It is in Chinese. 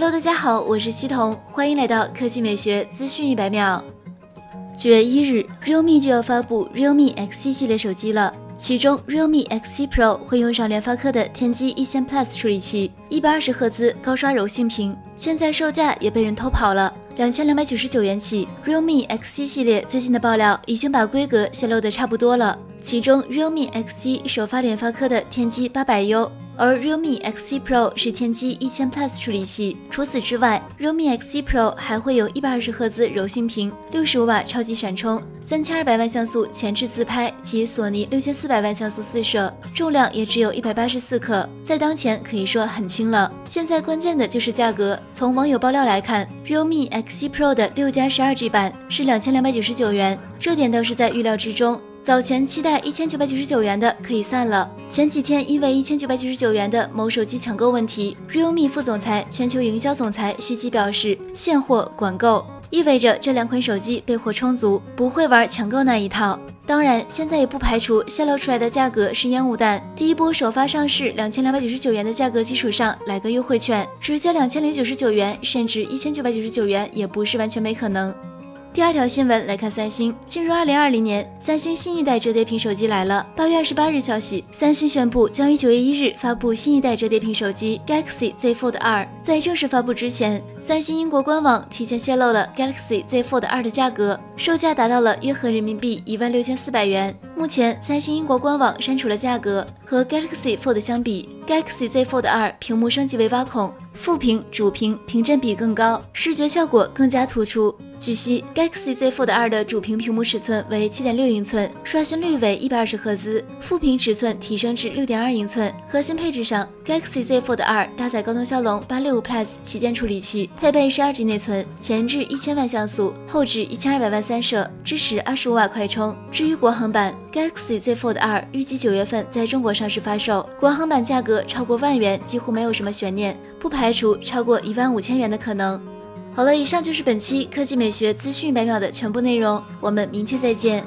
Hello，大家好，我是西彤，欢迎来到科技美学资讯一百秒。九月一日，realme 就要发布 realme X7 系列手机了，其中 realme X7 Pro 会用上联发科的天玑一千 Plus 处理器，一百二十赫兹高刷柔性屏，现在售价也被人偷跑了，两千两百九十九元起。realme X7 系列最近的爆料已经把规格泄露的差不多了，其中 realme X7 首发联发科的天玑八百 U。而 realme X7 Pro 是天玑一千 Plus 处理器。除此之外，realme X7 Pro 还会有一百二十赫兹柔性屏、六十五瓦超级闪充、三千二百万像素前置自拍及索尼六千四百万像素四摄，重量也只有一百八十四克，在当前可以说很轻了。现在关键的就是价格。从网友爆料来看，realme X7 Pro 的六加十二 G 版是两千两百九十九元，这点倒是在预料之中。早前期待一千九百九十九元的可以散了。前几天因为一千九百九十九元的某手机抢购问题，realme 副总裁、全球营销总裁徐吉表示，现货管够，意味着这两款手机备货充足，不会玩抢购那一套。当然，现在也不排除泄露出来的价格是烟雾弹。第一波首发上市两千两百九十九元的价格基础上来个优惠券，直接两千零九十九元，甚至一千九百九十九元，也不是完全没可能。第二条新闻来看，三星进入二零二零年，三星新一代折叠屏手机来了。八月二十八日消息，三星宣布将于九月一日发布新一代折叠屏手机 Galaxy Z Fold 二。在正式发布之前，三星英国官网提前泄露了 Galaxy Z Fold 二的价格，售价达到了约合人民币一万六千四百元。目前，三星英国官网删除了价格。和 Galaxy Fold 相比，Galaxy Z Fold 二屏幕升级为挖孔，副屏、主屏屏占比更高，视觉效果更加突出。据悉，Galaxy Z Fold 二的主屏屏幕尺寸为七点六英寸，刷新率为一百二十赫兹，副屏尺寸提升至六点二英寸。核心配置上，Galaxy Z Fold 二搭载高通骁龙八六五 Plus 旗舰处理器，配备十二 G 内存，前置一千万像素，后置一千二百万三摄，支持二十五瓦快充。至于国行版 Galaxy Z Fold 二，预计九月份在中国上市发售，国行版价格超过万元几乎没有什么悬念，不排除超过一万五千元的可能。好了，以上就是本期科技美学资讯百秒的全部内容，我们明天再见。